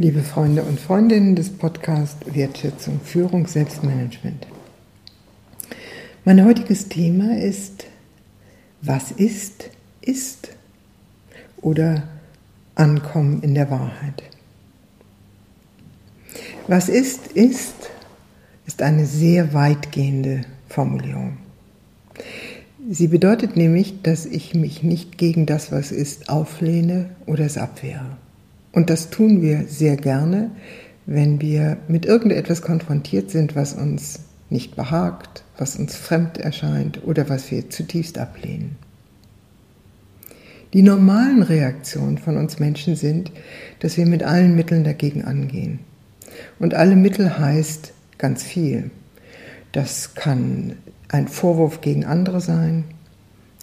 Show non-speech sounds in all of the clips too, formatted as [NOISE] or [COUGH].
Liebe Freunde und Freundinnen des Podcasts Wertschätzung, Führung, Selbstmanagement. Mein heutiges Thema ist, was ist, ist oder Ankommen in der Wahrheit. Was ist, ist, ist eine sehr weitgehende Formulierung. Sie bedeutet nämlich, dass ich mich nicht gegen das, was ist, auflehne oder es abwehre. Und das tun wir sehr gerne, wenn wir mit irgendetwas konfrontiert sind, was uns nicht behagt, was uns fremd erscheint oder was wir zutiefst ablehnen. Die normalen Reaktionen von uns Menschen sind, dass wir mit allen Mitteln dagegen angehen. Und alle Mittel heißt ganz viel. Das kann ein Vorwurf gegen andere sein,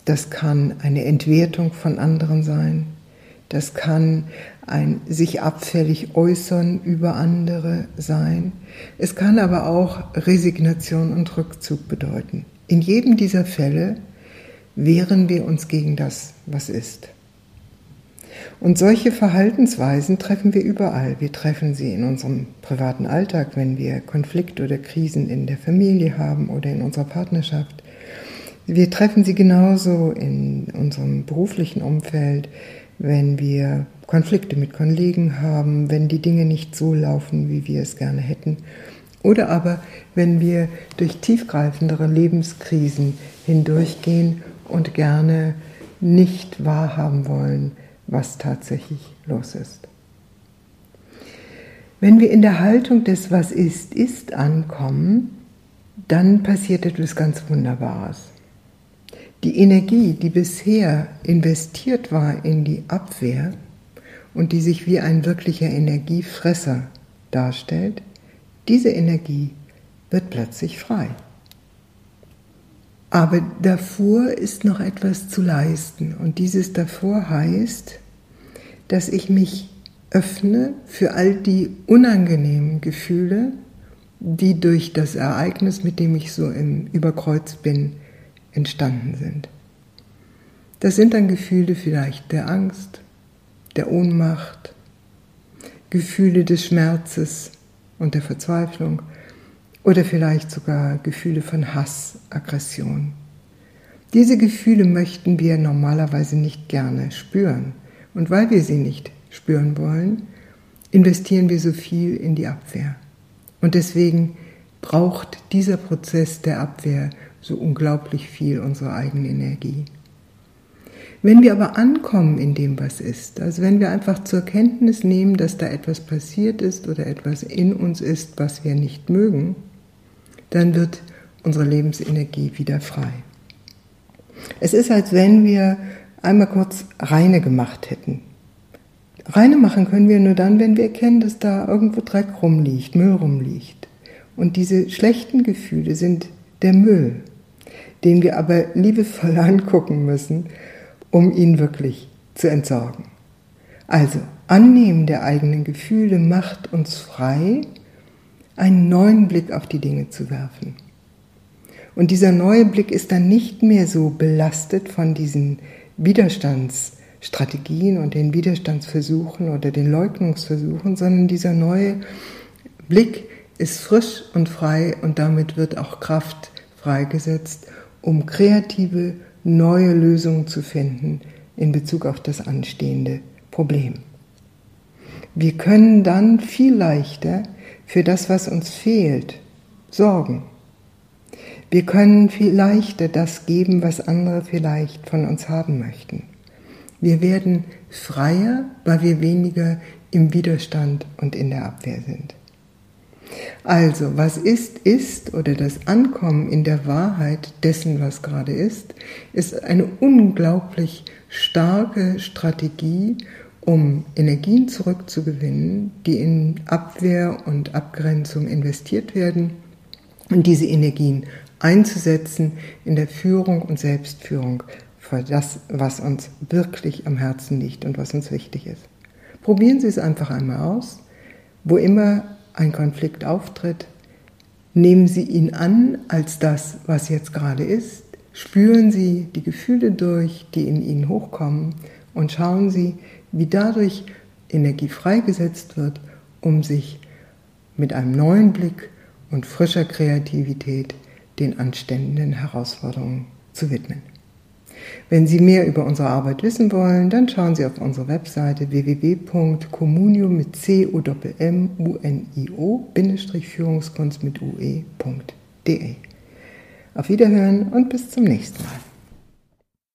das kann eine Entwertung von anderen sein, das kann ein sich abfällig äußern über andere sein. Es kann aber auch Resignation und Rückzug bedeuten. In jedem dieser Fälle wehren wir uns gegen das, was ist. Und solche Verhaltensweisen treffen wir überall. Wir treffen sie in unserem privaten Alltag, wenn wir Konflikt oder Krisen in der Familie haben oder in unserer Partnerschaft. Wir treffen sie genauso in unserem beruflichen Umfeld, wenn wir Konflikte mit Kollegen haben, wenn die Dinge nicht so laufen, wie wir es gerne hätten. Oder aber, wenn wir durch tiefgreifendere Lebenskrisen hindurchgehen und gerne nicht wahrhaben wollen, was tatsächlich los ist. Wenn wir in der Haltung des Was ist, ist ankommen, dann passiert etwas ganz Wunderbares. Die Energie, die bisher investiert war in die Abwehr und die sich wie ein wirklicher Energiefresser darstellt, diese Energie wird plötzlich frei. Aber davor ist noch etwas zu leisten und dieses davor heißt, dass ich mich öffne für all die unangenehmen Gefühle, die durch das Ereignis, mit dem ich so im Überkreuz bin, entstanden sind. Das sind dann Gefühle vielleicht der Angst, der Ohnmacht, Gefühle des Schmerzes und der Verzweiflung oder vielleicht sogar Gefühle von Hass, Aggression. Diese Gefühle möchten wir normalerweise nicht gerne spüren. Und weil wir sie nicht spüren wollen, investieren wir so viel in die Abwehr. Und deswegen braucht dieser Prozess der Abwehr so unglaublich viel unsere eigene Energie. Wenn wir aber ankommen in dem, was ist, also wenn wir einfach zur Kenntnis nehmen, dass da etwas passiert ist oder etwas in uns ist, was wir nicht mögen, dann wird unsere Lebensenergie wieder frei. Es ist, als wenn wir einmal kurz reine gemacht hätten. Reine machen können wir nur dann, wenn wir erkennen, dass da irgendwo Dreck rumliegt, Müll rumliegt. Und diese schlechten Gefühle sind der Müll den wir aber liebevoll [LAUGHS] angucken müssen, um ihn wirklich zu entsorgen. Also, Annehmen der eigenen Gefühle macht uns frei, einen neuen Blick auf die Dinge zu werfen. Und dieser neue Blick ist dann nicht mehr so belastet von diesen Widerstandsstrategien und den Widerstandsversuchen oder den Leugnungsversuchen, sondern dieser neue Blick ist frisch und frei und damit wird auch Kraft freigesetzt, um kreative, neue Lösungen zu finden in Bezug auf das anstehende Problem. Wir können dann viel leichter für das, was uns fehlt, sorgen. Wir können viel leichter das geben, was andere vielleicht von uns haben möchten. Wir werden freier, weil wir weniger im Widerstand und in der Abwehr sind. Also, was ist, ist oder das Ankommen in der Wahrheit dessen, was gerade ist, ist eine unglaublich starke Strategie, um Energien zurückzugewinnen, die in Abwehr und Abgrenzung investiert werden und diese Energien einzusetzen in der Führung und Selbstführung für das, was uns wirklich am Herzen liegt und was uns wichtig ist. Probieren Sie es einfach einmal aus. Wo immer ein Konflikt auftritt, nehmen Sie ihn an als das, was jetzt gerade ist, spüren Sie die Gefühle durch, die in Ihnen hochkommen und schauen Sie, wie dadurch Energie freigesetzt wird um sich mit einem neuen Blick und frischer Kreativität den anstehenden Herausforderungen zu widmen. Wenn Sie mehr über unsere Arbeit wissen wollen, dann schauen Sie auf unsere Webseite www.communio mit c o m u n i o Führungskunst mit ue.de. Auf Wiederhören und bis zum nächsten Mal.